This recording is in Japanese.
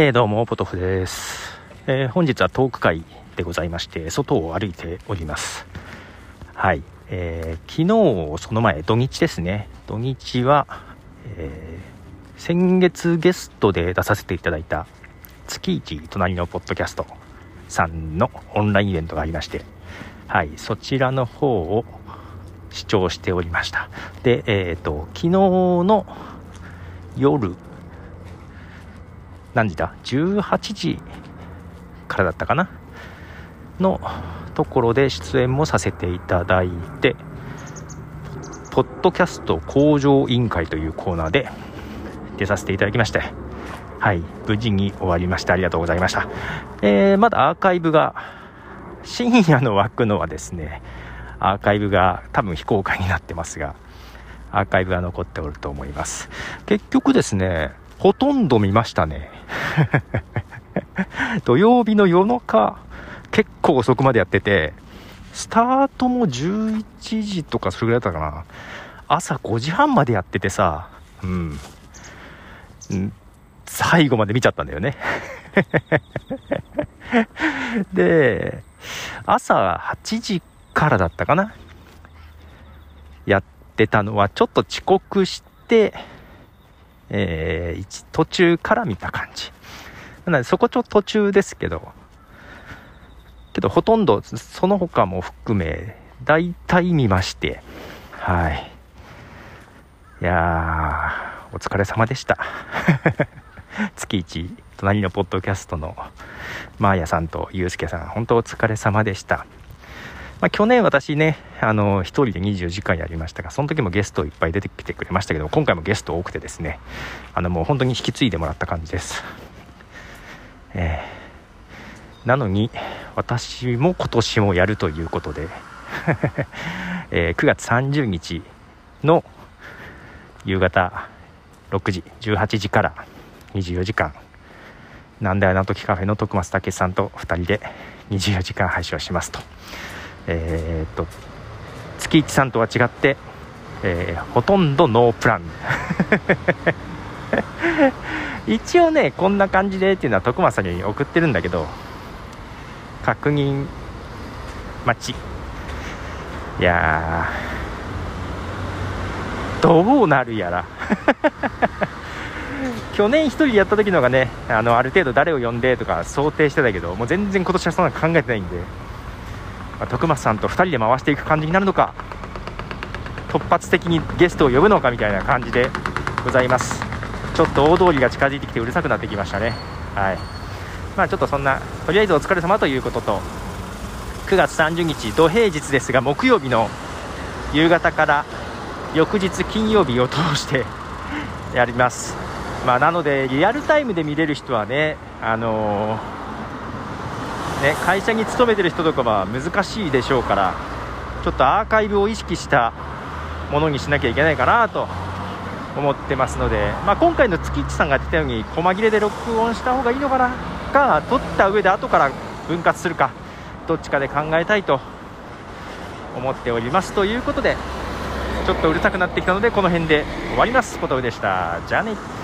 えー、どうも、ポトフです、えー、本日はトーク会でございまして、外を歩いております。はい。えー、昨日、その前、土日ですね。土日は、えー、先月ゲストで出させていただいた、月一隣のポッドキャストさんのオンラインイベントがありまして、はい、そちらの方を視聴しておりました。で、えっ、ー、と、昨日の夜何時だ ?18 時からだったかな？のところで出演もさせていただいて、ポッドキャスト向上委員会というコーナーで出させていただきまして、はい、無事に終わりました。ありがとうございました。えー、まだアーカイブが、深夜の枠のはですね、アーカイブが多分非公開になってますが、アーカイブが残っておると思います。結局ですね、ほとんど見ましたね。土曜日の夜中、結構遅くまでやってて、スタートも11時とかそれぐらいだったかな。朝5時半までやっててさ、うん。最後まで見ちゃったんだよね。で、朝8時からだったかな。やってたのは、ちょっと遅刻して、えー、途中から見た感じ。なので、そこちょっと途中ですけど、けどほとんどその他も含め、大体見まして、はい。いやー、お疲れ様でした。月一、隣のポッドキャストのマーヤさんとユうスケさん、本当お疲れ様でした。まあ、去年私ね、あの、一人で24時間やりましたが、その時もゲストいっぱい出てきてくれましたけど、今回もゲスト多くてですね、あの、もう本当に引き継いでもらった感じです。えー、なのに、私も今年もやるということで、えー、9月30日の夕方6時、18時から24時間、なんだよな時カフェの徳松武さんと2人で24時間配信をしますと。えー、っと月一さんとは違って、えー、ほとんどノープラン 一応ねこんな感じでっていうのは徳間さんに送ってるんだけど確認待ち。いやどうなるやら。去年1人やった時のがねあのある程度誰を呼んでとか想定してたけどもう全然今年はそんな考えてないんでまあ、徳松さんと2人で回していく感じになるのか突発的にゲストを呼ぶのかみたいな感じでございます。ちょっと大通りが近づいてきてうるさくなってきましたね。はい。まあちょっとそんなとりあえずお疲れ様ということと9月30日土平日ですが木曜日の夕方から翌日金曜日を通してやります。まあなのでリアルタイムで見れる人はねあのーね、会社に勤めてる人とかは難しいでしょうからちょっとアーカイブを意識したものにしなきゃいけないかなと思ってますので、まあ、今回の月市さんが言ってたように細切れで録音した方がいいのかなか撮った上で後から分割するかどっちかで考えたいと思っております。ということでちょっとうるさくなってきたのでこの辺で終わります。ことでした。じゃあね。